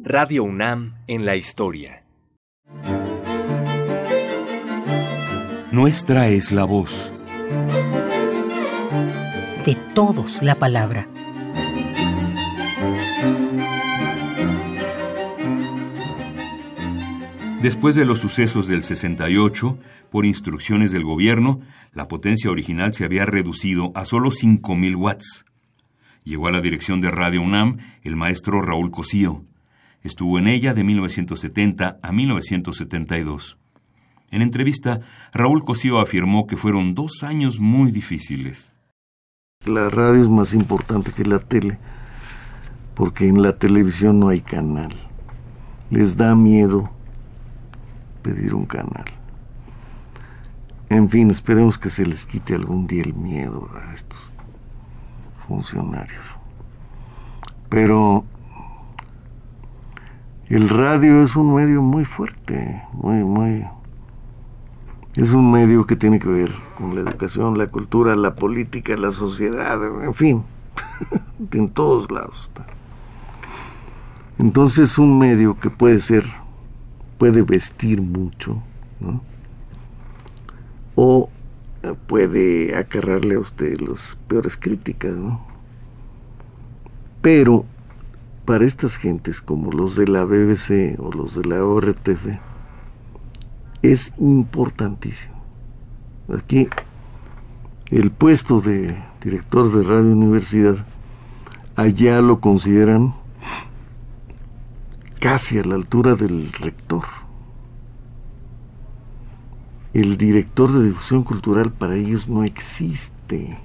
Radio UNAM en la historia. Nuestra es la voz. De todos la palabra. Después de los sucesos del 68, por instrucciones del gobierno, la potencia original se había reducido a solo 5.000 watts. Llegó a la dirección de Radio UNAM el maestro Raúl Cosío. Estuvo en ella de 1970 a 1972. En entrevista, Raúl Cosío afirmó que fueron dos años muy difíciles. La radio es más importante que la tele, porque en la televisión no hay canal. Les da miedo pedir un canal. En fin, esperemos que se les quite algún día el miedo a estos funcionarios. Pero el radio es un medio muy fuerte, muy, muy... Es un medio que tiene que ver con la educación, la cultura, la política, la sociedad, en fin, en todos lados. Entonces es un medio que puede ser, puede vestir mucho, ¿no? O puede acarrarle a usted las peores críticas, ¿no? Pero para estas gentes como los de la BBC o los de la ORTF es importantísimo. Aquí el puesto de director de Radio Universidad allá lo consideran casi a la altura del rector. El director de difusión cultural para ellos no existe.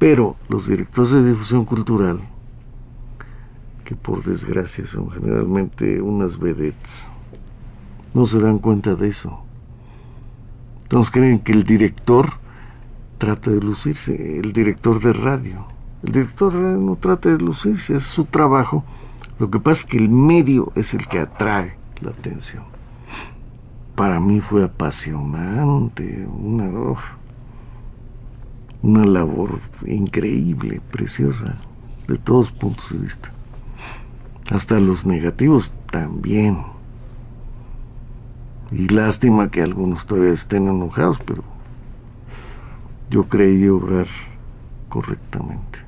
Pero los directores de difusión cultural que por desgracia son generalmente unas vedettes, no se dan cuenta de eso. Entonces creen que el director trata de lucirse, el director de radio. El director no trata de lucirse, es su trabajo. Lo que pasa es que el medio es el que atrae la atención. Para mí fue apasionante, una, una labor increíble, preciosa, de todos puntos de vista. Hasta los negativos también. Y lástima que algunos todavía estén enojados, pero yo creí obrar correctamente.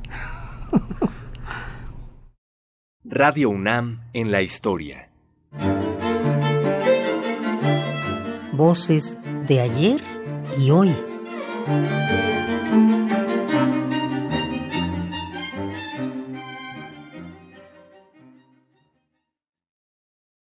Radio UNAM en la historia. Voces de ayer y hoy.